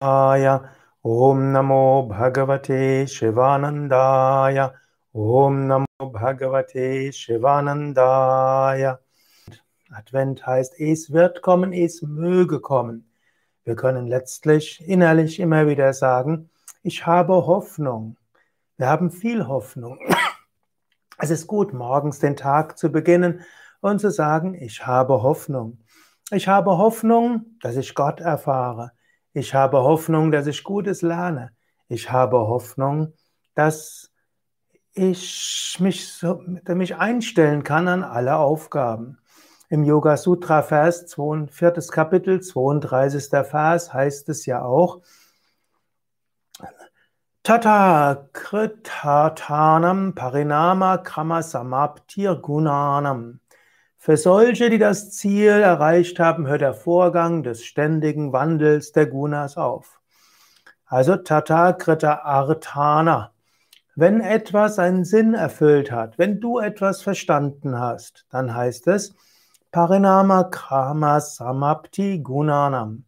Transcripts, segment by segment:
Om Namo Bhagavate Shivanandaya. Om Namo Bhagavate Shivanandaya. Advent heißt, es wird kommen, es möge kommen. Wir können letztlich innerlich immer wieder sagen, ich habe Hoffnung. Wir haben viel Hoffnung. Es ist gut, morgens den Tag zu beginnen und zu sagen, ich habe Hoffnung. Ich habe Hoffnung, dass ich Gott erfahre. Ich habe Hoffnung, dass ich Gutes lerne. Ich habe Hoffnung, dass ich mich, so, mich einstellen kann an alle Aufgaben. Im Yoga Sutra Vers 2, viertes Kapitel, 32. Vers heißt es ja auch, Tata kritatanam parinama krama samaptir gunanam. Für solche, die das Ziel erreicht haben, hört der Vorgang des ständigen Wandels der Gunas auf. Also Tata krita artana. Wenn etwas einen Sinn erfüllt hat, wenn du etwas verstanden hast, dann heißt es Parinama krama samapti gunanam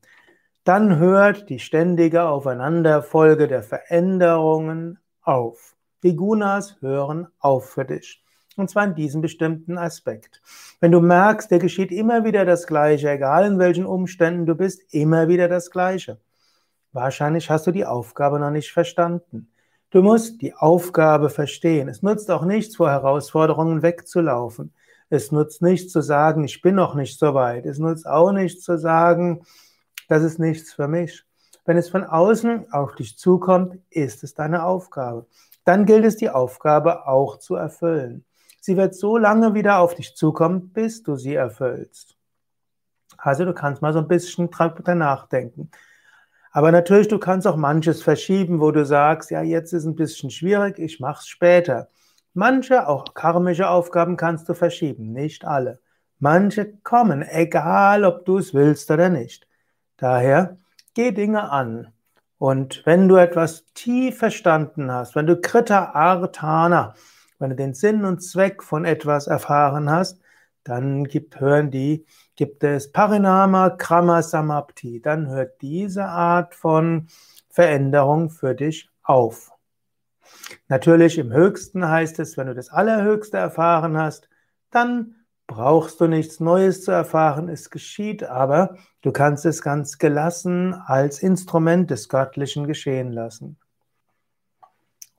dann hört die ständige Aufeinanderfolge der Veränderungen auf. Die Gunas hören auf für dich. Und zwar in diesem bestimmten Aspekt. Wenn du merkst, dir geschieht immer wieder das Gleiche, egal in welchen Umständen du bist, immer wieder das Gleiche. Wahrscheinlich hast du die Aufgabe noch nicht verstanden. Du musst die Aufgabe verstehen. Es nutzt auch nichts, vor Herausforderungen wegzulaufen. Es nutzt nichts zu sagen, ich bin noch nicht so weit. Es nutzt auch nichts zu sagen, das ist nichts für mich. Wenn es von außen auf dich zukommt, ist es deine Aufgabe. Dann gilt es, die Aufgabe auch zu erfüllen. Sie wird so lange wieder auf dich zukommen, bis du sie erfüllst. Also du kannst mal so ein bisschen drüber nachdenken. Aber natürlich, du kannst auch manches verschieben, wo du sagst, ja, jetzt ist ein bisschen schwierig, ich mache es später. Manche, auch karmische Aufgaben kannst du verschieben, nicht alle. Manche kommen, egal ob du es willst oder nicht. Daher, geh Dinge an. Und wenn du etwas tief verstanden hast, wenn du Krita Artana, wenn du den Sinn und Zweck von etwas erfahren hast, dann gibt, hören die, gibt es Parinama Krama Samapti. Dann hört diese Art von Veränderung für dich auf. Natürlich im Höchsten heißt es, wenn du das Allerhöchste erfahren hast, dann brauchst du nichts Neues zu erfahren, es geschieht, aber du kannst es ganz gelassen als Instrument des Göttlichen geschehen lassen.